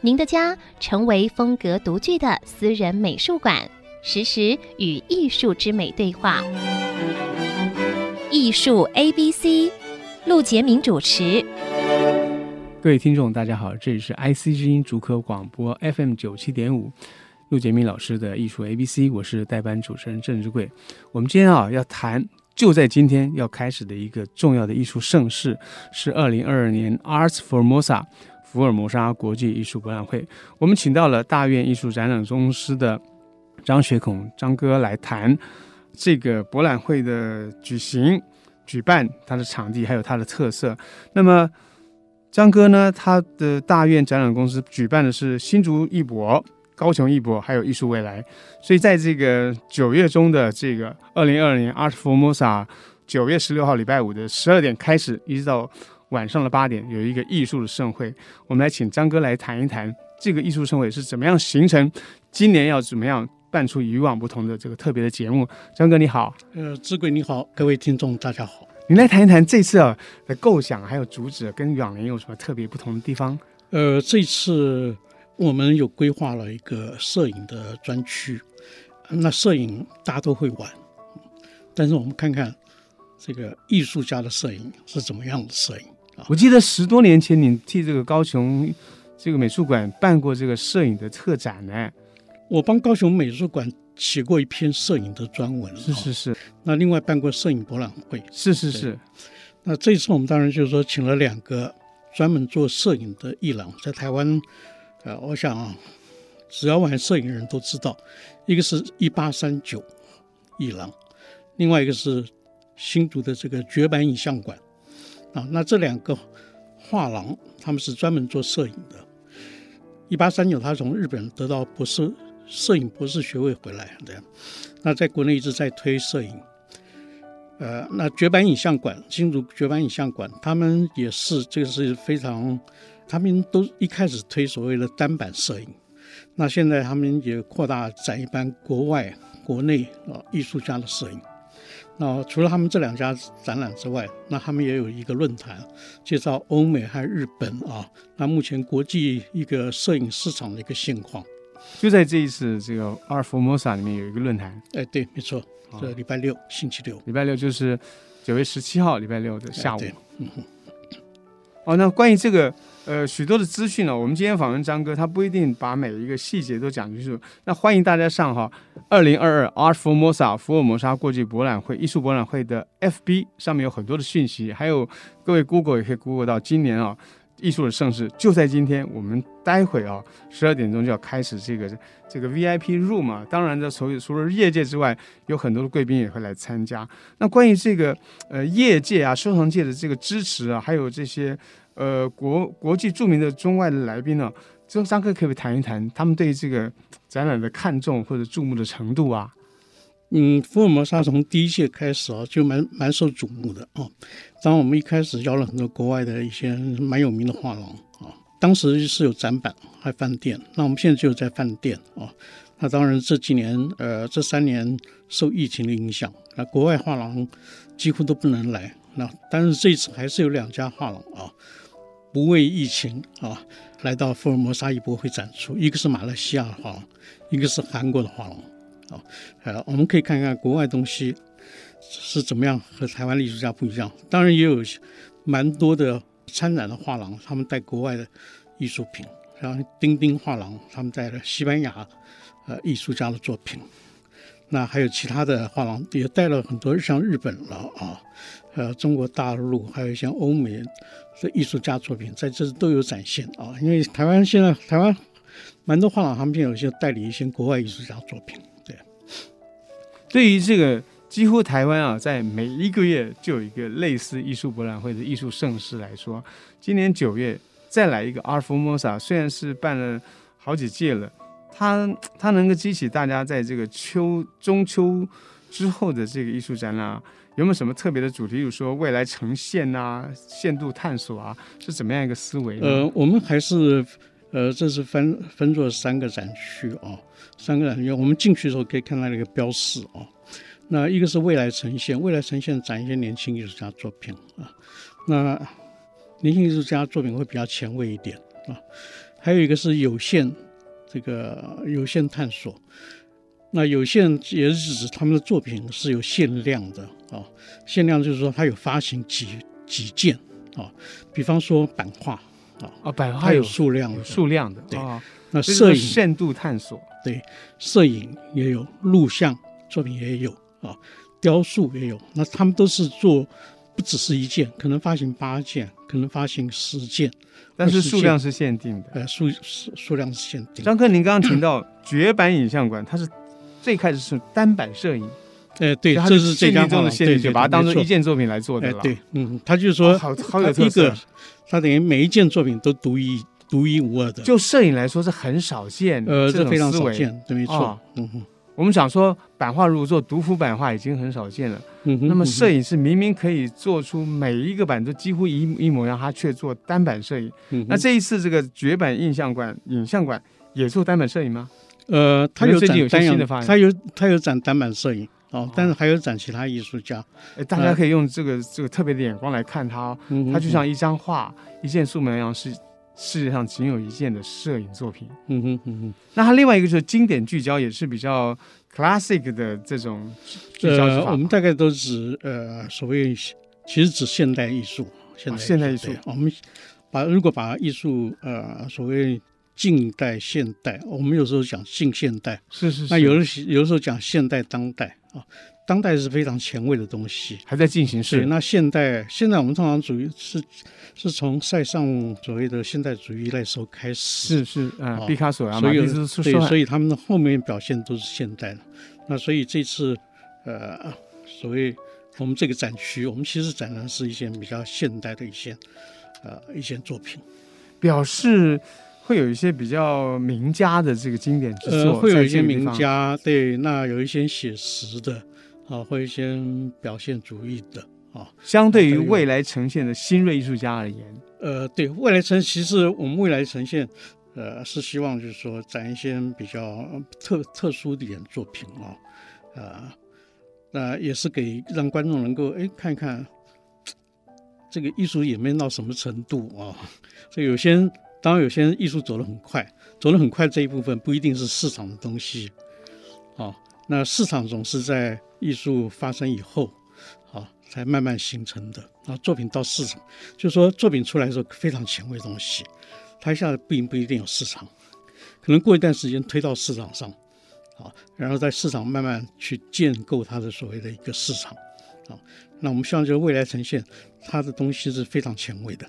您的家成为风格独具的私人美术馆，实时与艺术之美对话。艺术 A B C，陆杰明主持。各位听众，大家好，这里是 IC 之音主科广播 FM 九七点五，陆杰明老师的艺术 A B C，我是代班主持人郑志贵。我们今天啊要谈，就在今天要开始的一个重要的艺术盛事，是二零二二年 Arts Formosa。福尔摩沙国际艺术博览会，我们请到了大院艺术展览公司的张学孔张哥来谈这个博览会的举行、举办、它的场地还有它的特色。那么张哥呢，他的大院展览公司举办的是新竹艺博、高雄艺博还有艺术未来，所以在这个九月中的这个二零二二年 Art Formosa，九月十六号礼拜五的十二点开始，一直到。晚上的八点有一个艺术的盛会，我们来请张哥来谈一谈这个艺术盛会是怎么样形成，今年要怎么样办出以往不同的这个特别的节目。张哥你好，呃，志贵你好，各位听众大家好。你来谈一谈这次啊的构想还有主旨跟往年有什么特别不同的地方？呃，这次我们有规划了一个摄影的专区，那摄影大家都会玩，但是我们看看这个艺术家的摄影是怎么样的摄影。我记得十多年前，你替这个高雄这个美术馆办过这个摄影的特展呢。我帮高雄美术馆写过一篇摄影的专文。是是是。那另外办过摄影博览会。是是是。那这次我们当然就是说，请了两个专门做摄影的艺廊，在台湾，呃，我想啊，只要玩摄影的人都知道，一个是一八三九艺廊，另外一个是新竹的这个绝版影像馆。啊，那这两个画廊，他们是专门做摄影的。一八三九，他从日本得到博士摄影博士学位回来，的。那在国内一直在推摄影。呃，那绝版影像馆，新竹绝版影像馆，他们也是这个是非常，他们都一开始推所谓的单版摄影。那现在他们也扩大展一般国外、国内啊艺术家的摄影。那除了他们这两家展览之外，那他们也有一个论坛，介绍欧美和日本啊。那目前国际一个摄影市场的一个现况，就在这一次这个 Art Formosa 里面有一个论坛。哎，对，没错，这礼拜六，哦、星期六，礼拜六就是九月十七号礼拜六的下午。对，嗯哼。哦，那关于这个。呃，许多的资讯呢，我们今天访问张哥，他不一定把每一个细节都讲清楚。那欢迎大家上哈，二零二二 Art Formosa 福尔摩沙国际博览会艺术博览会的 FB 上面有很多的讯息，还有各位 Google 也可以 Google 到今年啊艺术的盛世就在今天。我们待会啊十二点钟就要开始这个这个 VIP room 啊，当然这除除了业界之外，有很多的贵宾也会来参加。那关于这个呃业界啊收藏界的这个支持啊，还有这些。呃，国国际著名的中外的来宾呢，这张哥可不可以谈一谈他们对这个展览的看重或者注目的程度啊？嗯，福尔摩沙从第一届开始啊，就蛮蛮受瞩目的啊。当然，我们一开始邀了很多国外的一些蛮有名的画廊啊，当时是有展板还饭店，那我们现在就在饭店啊。那当然这几年呃这三年受疫情的影响，那国外画廊几乎都不能来。那但是这次还是有两家画廊啊。不畏疫情啊，来到福尔摩沙艺博会展出，一个是马来西亚的画廊，一个是韩国的画廊啊。呃，我们可以看看国外东西是怎么样和台湾艺术家不一样。当然也有蛮多的参展的画廊，他们带国外的艺术品，然后丁丁画廊他们带了西班牙呃艺术家的作品。那还有其他的画廊也带了很多像日本了啊，呃，中国大陆还有像欧美。这艺术家作品在这都有展现啊，因为台湾现在台湾蛮多画廊，他们有些代理一些国外艺术家作品。对，于这个几乎台湾啊，在每一个月就有一个类似艺术博览会的艺术盛事来说，今年九月再来一个 Art Formosa，虽然是办了好几届了，它它能够激起大家在这个秋中秋之后的这个艺术展览，啊有没有什么特别的主题？比如说未来呈现啊、限度探索啊，是怎么样一个思维？呃，我们还是呃，这是分分作三个展区啊，三个展区。我们进去的时候可以看到那个标示啊。那一个是未来呈现，未来呈现展一些年轻艺术家作品啊。那年轻艺术家作品会比较前卫一点啊。还有一个是有限，这个有限探索。那有限也是指他们的作品是有限量的啊。限量就是说它有发行几几件啊。比方说版画啊，啊版画有数量有数量的对。哦、那摄影限度探索，对，摄影也有，录像作品也有。啊，雕塑也有，那他们都是做，不只是一件，可能发行八件，可能发行十件，但是数量是限定的。呃，数数数量是限定。张克，您刚刚提到绝版影像馆，它是最开始是单版摄影，哎，对，这是最中的限定，就把它当做一件作品来做的了。对，嗯，他就是说，好好有特色，他等于每一件作品都独一独一无二的。就摄影来说是很少见，呃，这非常少见，对，没错，嗯哼。我们想说，版画如果做独幅版画已经很少见了。嗯哼。那么摄影是明明可以做出每一个版都几乎一一模一样，他却做单版摄影。嗯。那这一次这个绝版印象馆、影像馆也做单版摄影吗？呃，他有展有新的发现，他有他有展单版摄影哦，但是还有展其他艺术家。哎，大家可以用这个这个特别的眼光来看它，嗯。它就像一张画、一件素描一样，是世界上仅有一件的摄影作品。嗯哼嗯哼。那它另外一个就是经典聚焦，也是比较。classic 的这种呃，我们大概都指呃，所谓其实指现代艺术，现代艺术、哦、现代艺术。我们把如果把艺术呃，所谓近代、现代，我们有时候讲近现代，是是是。那有的有的时候讲现代当代啊，当代是非常前卫的东西，还在进行式。那现代现在我们通常主义是是从塞尚所谓的现代主义那时候开始，是是啊，毕卡索啊，所以对，所以他们的后面表现都是现代的。那所以这次，呃，所谓我们这个展区，我们其实展的是一些比较现代的一些，呃，一些作品，表示会有一些比较名家的这个经典之作，呃，会有一些名家，对，那有一些写实的，啊，或一些表现主义的，啊，相对于未来呈现的新锐艺术家而言，呃，对，未来呈其实我们未来呈现。呃，是希望就是说展一些比较特特殊的一点作品啊，呃，那也是给让观众能够哎看一看这个艺术演变到什么程度啊。所以有些当然有些人艺术走得很快，走得很快这一部分不一定是市场的东西啊。那市场总是在艺术发生以后啊才慢慢形成的啊。作品到市场，就是说作品出来的时候非常前卫的东西。它一下子并不一定有市场，可能过一段时间推到市场上，啊，然后在市场慢慢去建构它的所谓的一个市场，啊，那我们希望就是未来呈现它的东西是非常前卫的。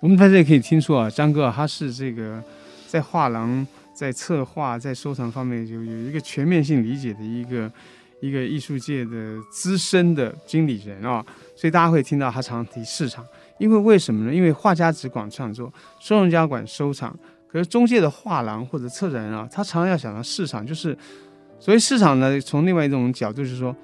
我们在这里可以听说啊，张哥他是这个在画廊、在策划、在收藏方面有有一个全面性理解的一个一个艺术界的资深的经理人啊，所以大家会听到他常提市场。因为为什么呢？因为画家只管创作，收藏家管收藏。可是中介的画廊或者策展人啊，他常常要想到市场，就是所以市场呢，从另外一种角度就是说，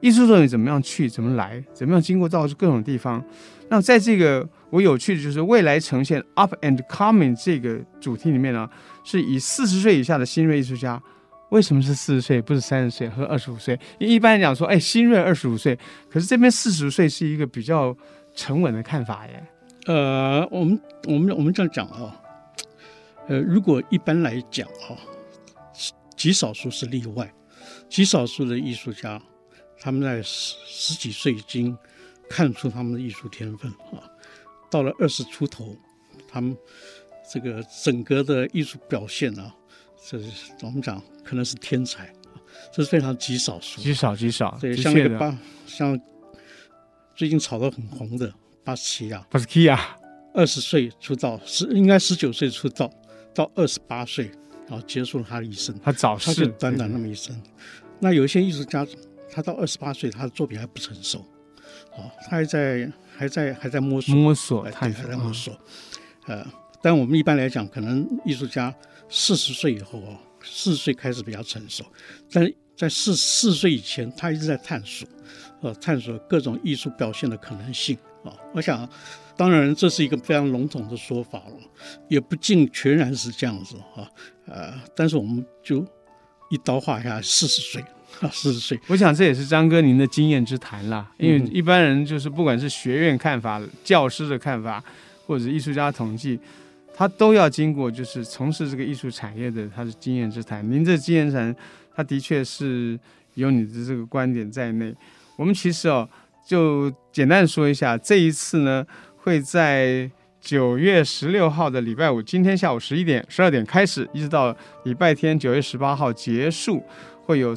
艺术作品怎么样去，怎么来，怎么样经过到各种地方。那在这个我有趣的就是未来呈现 up and coming 这个主题里面呢，是以四十岁以下的新锐艺术家。为什么是四十岁，不是三十岁和二十五岁？一般来讲说，哎，新锐二十五岁，可是这边四十岁是一个比较。沉稳的看法耶，呃，我们我们我们这样讲啊，呃，如果一般来讲啊，极少数是例外，极少数的艺术家，他们在十十几岁已经看出他们的艺术天分啊，到了二十出头，他们这个整个的艺术表现啊，这是我们讲可能是天才啊，这是非常极少数，极少极少，对，像那个巴像。最近炒得很红的巴斯奇亚，巴斯奇亚二十岁出道，十应该十九岁出道，到二十八岁，然后结束了他的一生。他早逝，他就短短那么一生。那有一些艺术家，他到二十八岁，他的作品还不成熟，啊，他还在还在还在摸索摸索，对，还在摸索。呃，但我们一般来讲，可能艺术家四十岁以后哦，四十岁开始比较成熟，但在四四十岁以前，他一直在探索，呃，探索各种艺术表现的可能性啊。我想，当然这是一个非常笼统的说法了，也不尽全然是这样子啊。呃，但是我们就一刀划下四十岁啊，四十岁。我想这也是张哥您的经验之谈啦，因为一般人就是不管是学院看法、教师的看法，或者艺术家统计，他都要经过就是从事这个艺术产业的他的经验之谈。您这经验之谈。他的确是有你的这个观点在内。我们其实哦，就简单说一下，这一次呢，会在九月十六号的礼拜五，今天下午十一点、十二点开始，一直到礼拜天九月十八号结束，会有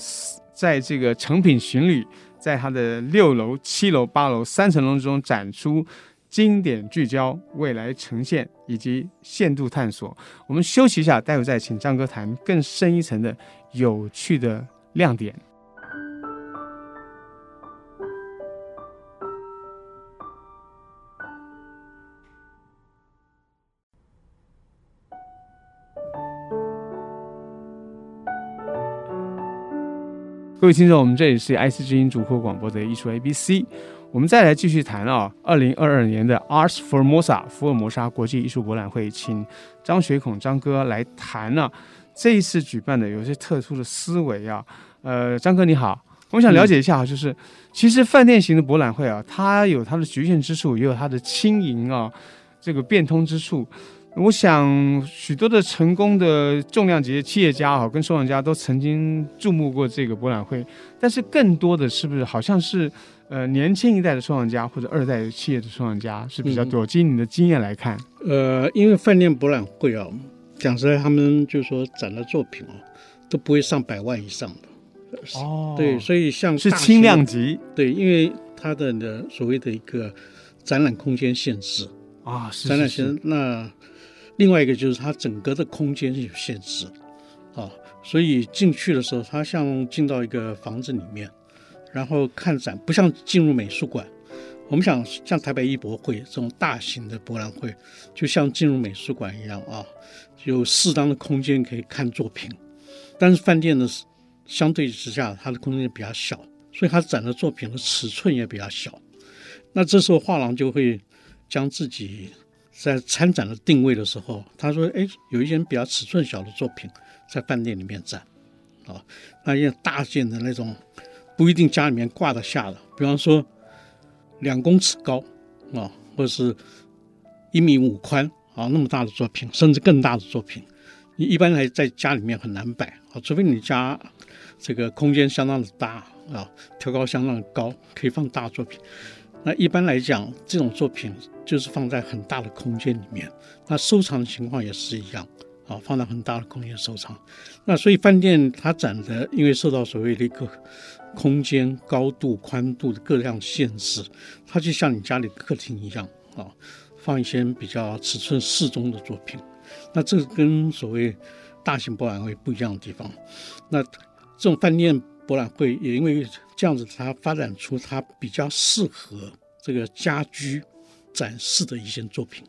在这个成品巡旅，在它的六楼、七楼、八楼三层楼中展出经典聚焦、未来呈现以及限度探索。我们休息一下，待会再请张哥谈更深一层的。有趣的亮点。各位听众，我们这里是 IC 之音主客广播的艺术 ABC，我们再来继续谈啊，二零二二年的 Arts Formosa 福尔摩沙国际艺术博览会，请张学孔张哥来谈呢、啊。这一次举办的有些特殊的思维啊，呃，张哥你好，我想了解一下啊，就是其实饭店型的博览会啊，它有它的局限之处，也有它的轻盈啊，这个变通之处。我想许多的成功的重量级的企业家哈，跟收藏家都曾经注目过这个博览会，但是更多的是不是好像是呃年轻一代的收藏家或者二代企业的收藏家是比较多？基于你的经验来看，呃，因为饭店博览会啊。讲实在，他们就说展的作品哦，都不会上百万以上的。哦，对，所以像是轻量级，对，因为它的呢所谓的一个展览空间限制啊，是展览限制。那另外一个就是它整个的空间是有限制啊，所以进去的时候，它像进到一个房子里面，然后看展，不像进入美术馆。我们想像台北艺博会这种大型的博览会，就像进入美术馆一样啊。有适当的空间可以看作品，但是饭店呢，相对之下，它的空间比较小，所以它展的作品的尺寸也比较小。那这时候画廊就会将自己在参展的定位的时候，他说：“哎，有一件比较尺寸小的作品在饭店里面展，啊，那一件大件的那种不一定家里面挂得下的，比方说两公尺高啊，或者是一米五宽。”啊，那么大的作品，甚至更大的作品，你一般来在家里面很难摆啊，除非你家这个空间相当的大啊，挑高相当的高，可以放大作品。那一般来讲，这种作品就是放在很大的空间里面。那收藏的情况也是一样啊，放在很大的空间收藏。那所以饭店它展的，因为受到所谓的一个空间高度、宽度的各样限制，它就像你家里客厅一样啊。放一些比较尺寸适中的作品，那这跟所谓大型博览会不一样的地方。那这种饭店博览会也因为这样子，它发展出它比较适合这个家居展示的一些作品。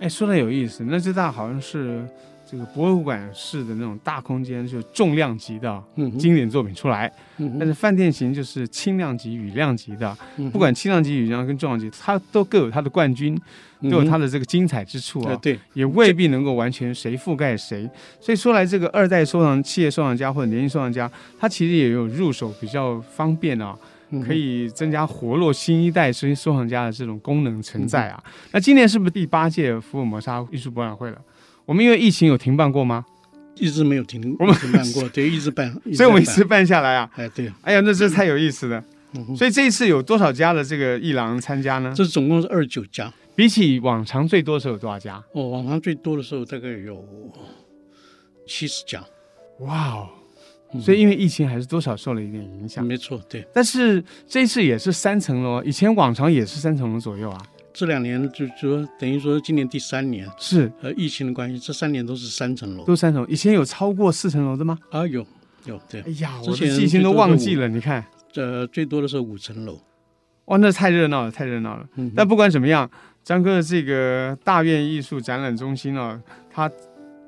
哎，说的有意思，那最大好像是。这个博物馆式的那种大空间，就是重量级的经典作品出来；嗯、但是饭店型就是轻量级、羽量级的。嗯、不管轻量级、羽量跟重量级，它都各有它的冠军，都有它的这个精彩之处啊。对、嗯，也未必能够完全谁覆盖谁。所以说来，这个二代收藏、企业收藏家或者年轻收藏家，他其实也有入手比较方便啊，可以增加活络新一代收收藏家的这种功能存在啊。嗯、那今年是不是第八届福尔摩沙艺术博览会了？我们因为疫情有停办过吗？一直没有停，我们停办过，对，一直办，所以我们一直办下来啊。哎，对，哎呀，那这太有意思了。嗯、所以这一次有多少家的这个艺廊参加呢？这总共是二十九家，比起往常最多的时候有多少家？哦，往常最多的时候大概有七十家。哇哦！所以因为疫情还是多少受了一点影响。没错，对。但是这一次也是三层楼，以前往常也是三层楼左右啊。这两年就说等于说今年第三年是和疫情的关系，这三年都是三层楼，都三层。以前有超过四层楼的吗？啊，有有对。哎呀，我的记性都忘记了。你看，这最多的是五层楼。哇，那太热闹了，太热闹了。嗯、但不管怎么样，张哥的这个大院艺术展览中心啊，它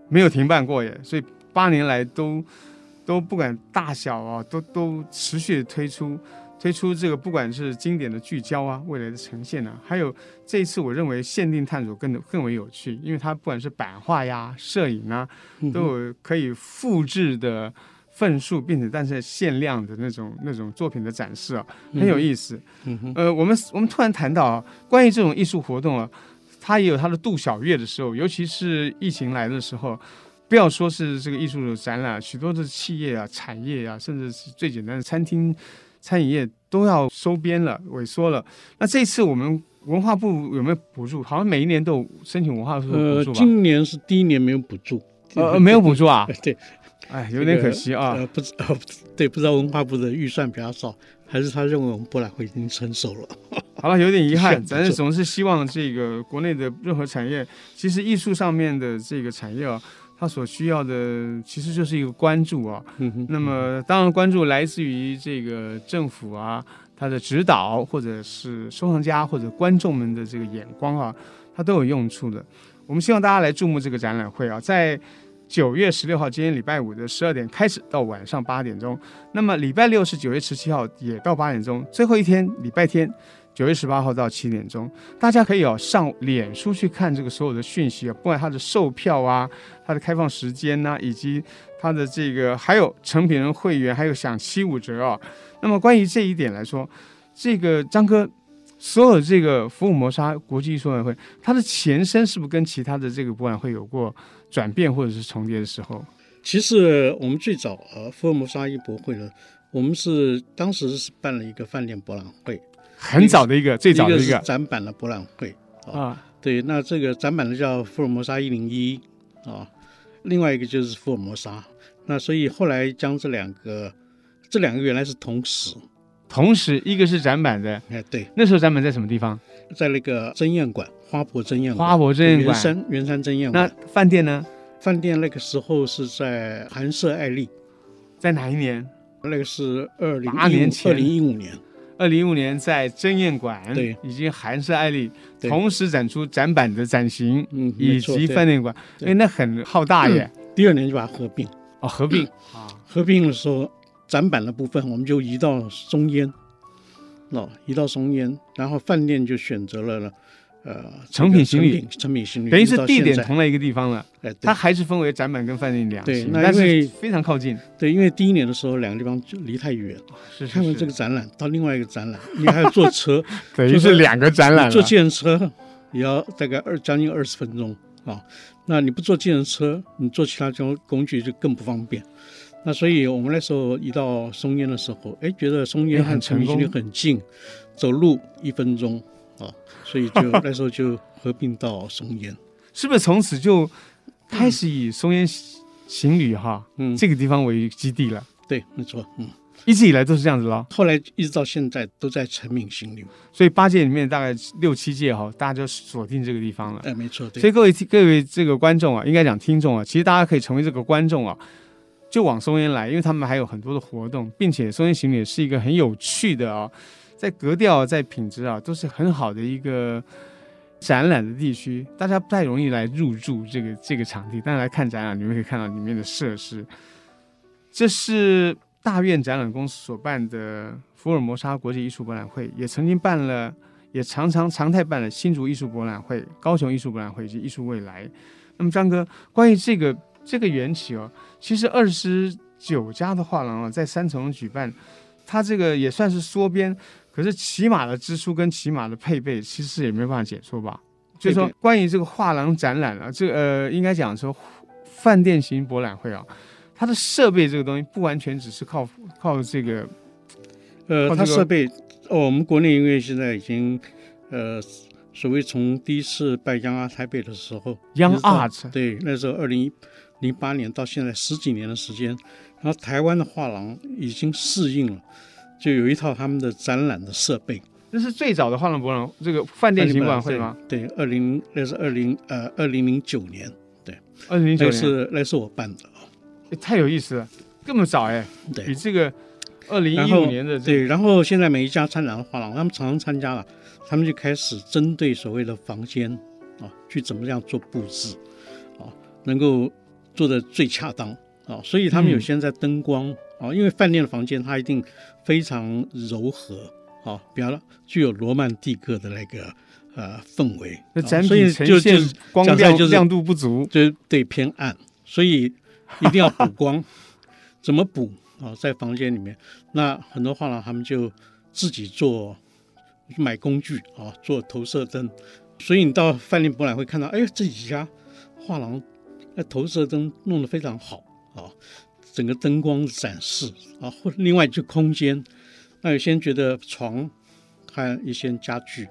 没有停办过耶，所以八年来都都不管大小啊，都都持续的推出。推出这个不管是经典的聚焦啊，未来的呈现啊，还有这一次我认为限定探索更更为有趣，因为它不管是版画呀、摄影啊，都有可以复制的份数，并且但是限量的那种那种作品的展示啊，很有意思。呃，我们我们突然谈到啊，关于这种艺术活动啊，它也有它的度小月的时候，尤其是疫情来的时候，不要说是这个艺术的展览，许多的企业啊、产业啊，甚至是最简单的餐厅。餐饮业都要收编了、萎缩了。那这次我们文化部有没有补助？好像每一年都有申请文化部补助吧？呃，今年是第一年没有补助，呃，没有补助啊？对，哎，有点可惜啊。呃，不知呃，对，不知道文化部的预算比较少，还是他认为我们博览会已经成熟了。好了，有点遗憾，咱是总是希望这个国内的任何产业，其实艺术上面的这个产业啊。他所需要的其实就是一个关注啊，那么当然关注来自于这个政府啊，他的指导或者是收藏家或者观众们的这个眼光啊，它都有用处的。我们希望大家来注目这个展览会啊，在九月十六号今天礼拜五的十二点开始到晚上八点钟，那么礼拜六是九月十七号也到八点钟，最后一天礼拜天。九月十八号到七点钟，大家可以哦上脸书去看这个所有的讯息啊，不管它的售票啊、它的开放时间呐、以及它的这个还有诚品人会员还有享七五折啊。那么关于这一点来说，这个张哥，所有这个福尔摩沙国际艺术博览会，它的前身是不是跟其他的这个博览会有过转变或者是重叠的时候？其实我们最早呃福尔摩沙艺博会呢，我们是当时是办了一个饭店博览会。很早的一个，最早的一个，展板的博览会啊，对，那这个展板的叫福尔摩沙一零一啊，另外一个就是福尔摩沙，那所以后来将这两个，这两个原来是同时，同时一个是展板的，哎，对，那时候展板在什么地方？在那个争艳馆，花博争艳馆，花博争艳馆，圆山圆山争艳馆。那饭店呢？饭店那个时候是在寒舍爱丽，在哪一年？那个是二零八年前，二零一五年。二零一五年在蒸宴馆，对，以及韩式艾丽同时展出展板的展型，嗯，以及饭店馆，哎，那很浩大耶。第二年就把它合并，哦，合并。啊，合并的时候，展板的部分我们就移到松烟，哦，移到松烟，然后饭店就选择了。呃，成品行李，成品行李，等于是地点同了一个地方了。哎，它还是分为展板跟饭店两对，那因为非常靠近。对，因为第一年的时候两个地方就离太远，是看完这个展览到另外一个展览，你还要坐车，等于是两个展览。坐计程车也要大概二将近二十分钟啊。那你不坐计程车，你坐其他交通工具就更不方便。那所以我们那时候一到松烟的时候，哎，觉得松烟和成品行李很近，走路一分钟。啊，所以就那时候就合并到松烟，是不是从此就开始以松烟行旅哈，嗯，这个地方为基地了？对，没错，嗯，一直以来都是这样子了。后来一直到现在都在成名行旅，所以八届里面大概六七届哈，大家就锁定这个地方了。哎，没错。对。所以各位各位这个观众啊，应该讲听众啊，其实大家可以成为这个观众啊，就往松烟来，因为他们还有很多的活动，并且松烟行旅也是一个很有趣的啊。在格调、在品质啊，都是很好的一个展览的地区，大家不太容易来入住这个这个场地。但是来看展览，你们可以看到里面的设施。这是大院展览公司所办的福尔摩沙国际艺术博览会，也曾经办了，也常常常态办了新竹艺术博览会、高雄艺术博览会以及艺术未来。那么张哥，关于这个这个缘起哦，其实二十九家的画廊啊，在三重举办，它这个也算是缩编。可是骑马的支出跟骑马的配备，其实也没办法解说吧。所以说，关于这个画廊展览啊，这个呃，应该讲说饭店型博览会啊，它的设备这个东西不完全只是靠靠这个，呃，它设备哦，我们国内因为现在已经呃，所谓从第一次办 Young Art 台北的时候，Young Art 对，那时候二零零八年到现在十几年的时间，然后台湾的画廊已经适应了。就有一套他们的展览的设备，那是最早的画廊博览这个饭店型博览会吗？对，二零那是二零呃二零零九年，对，二零零九年。是那是我办的。啊，太有意思了，这么早哎，对，比这个二零一五年的、这个、对，然后现在每一家参展的画廊，他们常常参加了，他们就开始针对所谓的房间啊，去怎么样做布置啊，能够做的最恰当啊。所以他们有些在灯光啊，嗯、因为饭店的房间它一定非常柔和啊，比较具有罗曼蒂克的那个呃氛围。那展品呈现光亮就是亮度不足，就对偏暗，所以一定要补光。怎么补啊？在房间里面，那很多画廊他们就自己做。买工具啊，做投射灯，所以你到饭店博览会看到，哎，这几家画廊那投射灯弄得非常好啊，整个灯光展示啊，或另外就空间，那有些人觉得床和一些家具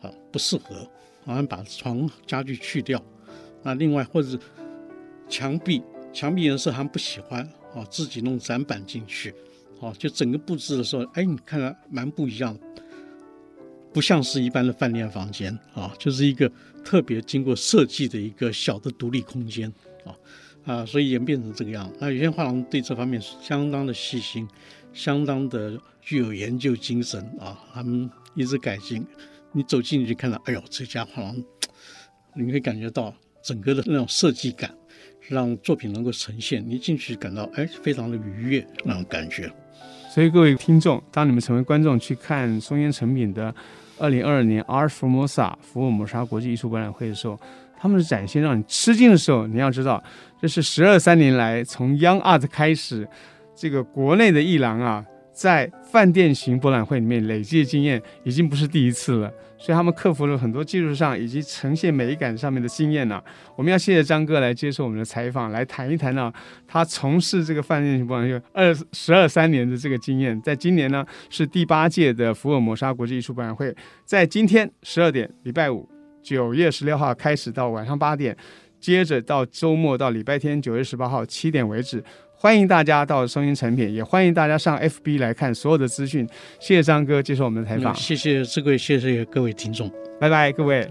啊不适合，好像把床家具去掉，那另外或者墙壁墙壁颜色还不喜欢啊，自己弄展板进去，啊，就整个布置的时候，哎，你看了蛮不一样。不像是一般的饭店房间啊，就是一个特别经过设计的一个小的独立空间啊啊，所以演变成这个样。那有些画廊对这方面相当的细心，相当的具有研究精神啊，他们一直改进。你走进去看到，哎呦，这家画廊，你可以感觉到整个的那种设计感，让作品能够呈现。你进去感到哎，非常的愉悦那种感觉。所以各位听众，当你们成为观众去看松烟诚品的。二零二二年 Art Formosa 福尔摩沙国际艺术博览会的时候，他们的展现让你吃惊的时候，你要知道，这是十二三年来从 Young Art 开始，这个国内的艺廊啊，在饭店型博览会里面累积的经验已经不是第一次了。所以他们克服了很多技术上以及呈现美感上面的经验呢、我们要谢谢张哥来接受我们的采访，来谈一谈呢、他从事这个饭店型博览会二十二三年的这个经验。在今年呢，是第八届的福尔摩沙国际艺术博览会，在今天十二点，礼拜五九月十六号开始到晚上八点，接着到周末到礼拜天九月十八号七点为止。欢迎大家到声音成品，也欢迎大家上 FB 来看所有的资讯。谢谢张哥接受我们的采访，谢谢各位，谢谢各位听众，拜拜，各位。